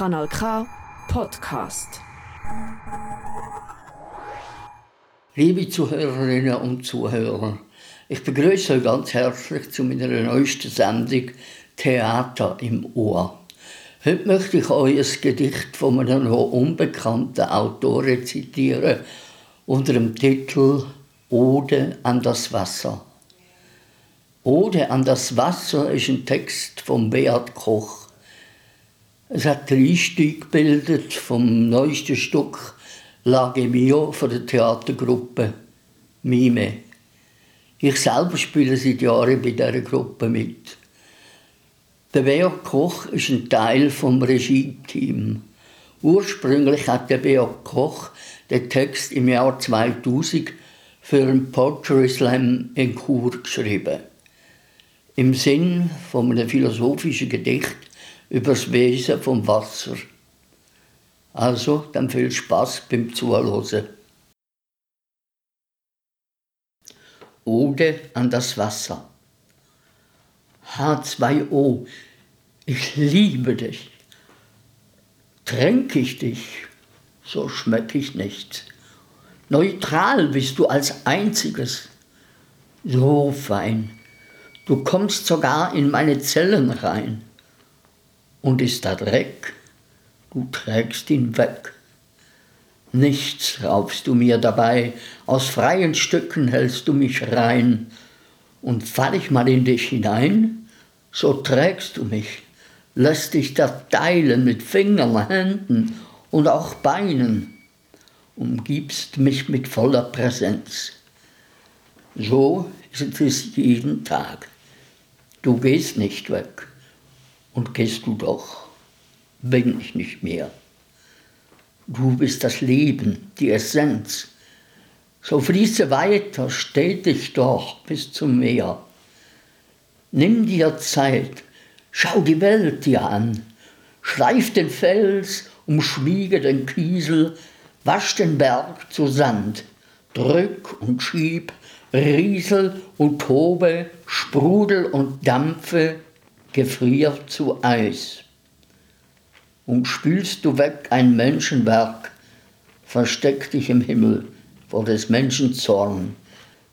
Kanal K Podcast. Liebe Zuhörerinnen und Zuhörer, ich begrüße euch ganz herzlich zu meiner neuesten Sendung Theater im Ohr. Heute möchte ich euch ein Gedicht von einem noch unbekannten Autor zitieren unter dem Titel Ode an das Wasser. Ode an das Wasser ist ein Text von Beat Koch. Es hat den Einstieg gebildet vom neuesten Stück Lage Mio von der Theatergruppe Mime. Ich selber spiele seit Jahren bei dieser Gruppe mit. Der Beat Koch ist ein Teil vom Regie-Team. Ursprünglich hat der Beat Koch den Text im Jahr 2000 für einen Poetry Slam in Chur geschrieben im Sinn von einem philosophischen Gedicht über das Wesen vom Wasser. Also, dann viel Spaß beim Zuhören. Ode an das Wasser. H2O, ich liebe dich. Tränk ich dich, so schmeck ich nichts. Neutral bist du als einziges, so fein Du kommst sogar in meine Zellen rein. Und ist da Dreck, du trägst ihn weg. Nichts raubst du mir dabei, aus freien Stücken hältst du mich rein. Und fall ich mal in dich hinein, so trägst du mich, lässt dich da teilen mit Fingern, Händen und auch Beinen, umgibst mich mit voller Präsenz. So ist es jeden Tag. Du gehst nicht weg. Und gehst du doch, bin ich nicht mehr. Du bist das Leben, die Essenz. So fließe weiter, stetig doch bis zum Meer. Nimm dir Zeit, schau die Welt dir an, schleif den Fels, umschmiege den Kiesel, wasch den Berg zu Sand, drück und schieb, Riesel und tobe, sprudel und dampfe, gefrier zu Eis. Und spülst du weg ein Menschenwerk, versteck dich im Himmel vor des Menschen Zorn,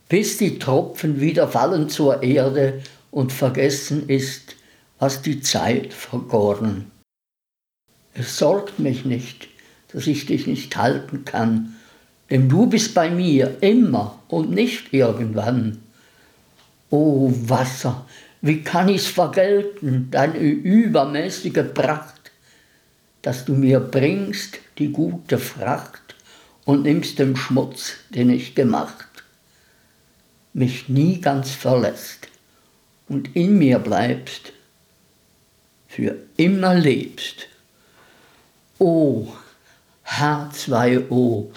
bis die Tropfen wieder fallen zur Erde und vergessen ist, was die Zeit vergoren. Es sorgt mich nicht, dass ich dich nicht halten kann, denn du bist bei mir immer und nicht irgendwann. O Wasser, wie kann ich's vergelten, deine übermäßige Pracht, dass du mir bringst die gute Fracht und nimmst den Schmutz, den ich gemacht, mich nie ganz verlässt und in mir bleibst, für immer lebst. O H2O,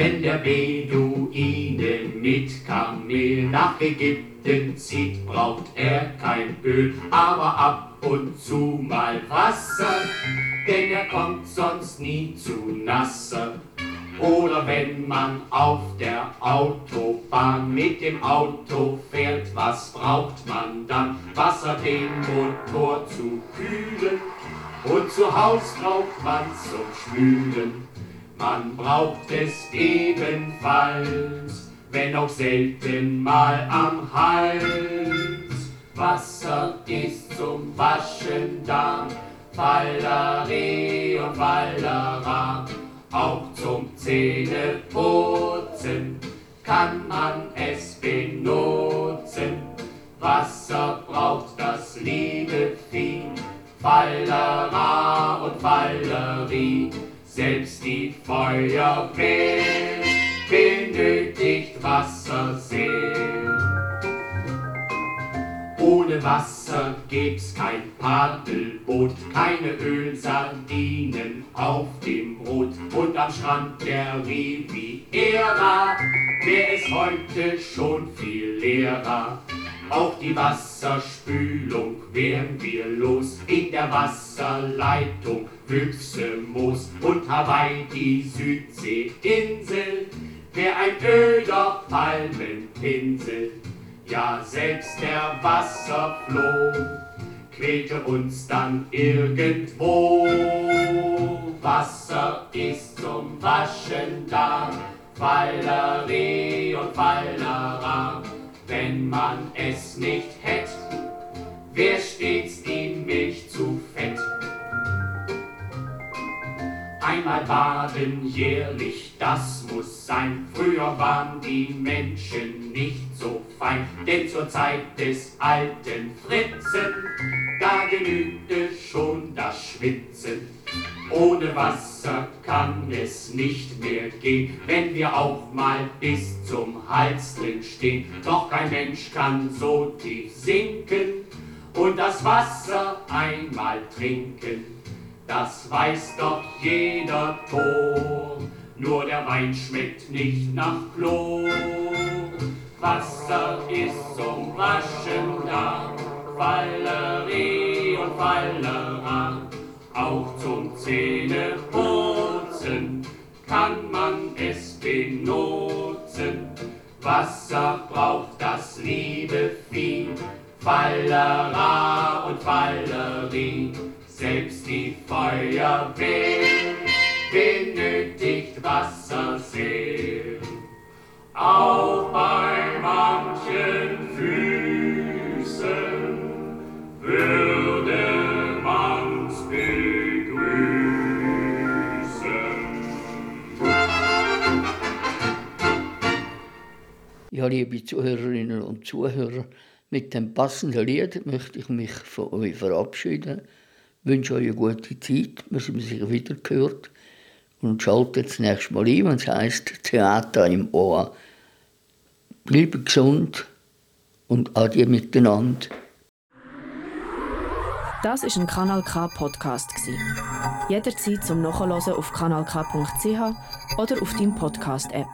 der Beduine mit Kamel nach Ägypten zieht, braucht er kein Öl, aber ab und zu mal Wasser, denn er kommt sonst nie zu nasser. Oder wenn man auf der Autobahn mit dem Auto fährt, was braucht man dann? Wasser, den Motor zu kühlen und zu Haus braucht man zum Schwülen. Man braucht es ebenfalls, wenn auch selten mal am Hals. Wasser ist zum Waschen da, Falleree und Fallera. Auch zum Zähneputzen kann man es benutzen. Wasser braucht das liebe Vieh, Fallerie selbst die Feuerwehr benötigt Wasser sehr. Ohne Wasser gibt's kein Paddelboot, keine Ölsardinen auf dem Brot und am Strand der Riviera wär es heute schon viel leerer. Auch die Wasserspülung wären wir los in der Wasserleitung Füchse, Moos und Hawaii, die Südseeinsel, wär ein öder Palmenpinsel. Ja, selbst der Wasserfloh quälte uns dann irgendwo. Wasser ist zum Waschen da, Fallerie und Fallera. Wenn man es nicht hätte, wär stets Einmal baden jährlich, das muss sein. Früher waren die Menschen nicht so fein, denn zur Zeit des alten Fritzen, da genügte schon das Schwitzen. Ohne Wasser kann es nicht mehr gehen, wenn wir auch mal bis zum Hals drin stehen. Doch kein Mensch kann so tief sinken und das Wasser einmal trinken. Das weiß doch jeder Tor, nur der Wein schmeckt nicht nach Chlor. Wasser ist zum Waschen da, Fallerie und Fallera, auch zum Zähneputzen kann man es benutzen. Wasser braucht das liebe Vieh, Fallera und Fallerie. Selbst die Feuerwehr benötigt Wasser sehr. Auch bei manchen Füßen würde man's begrüßen. Ja, liebe Zuhörerinnen und Zuhörer, mit dem passenden Lied möchte ich mich von euch verabschieden. Ich wünsche euch eine gute Zeit, wir sind sicher wieder gehört. Und schaltet das nächste Mal ein, wenn es heisst Theater im Ohr. Bleibt gesund und adieu miteinander. Das ist ein Kanal K Podcast. Jederzeit zum Nachhören auf kanalk.ch oder auf deinem Podcast App.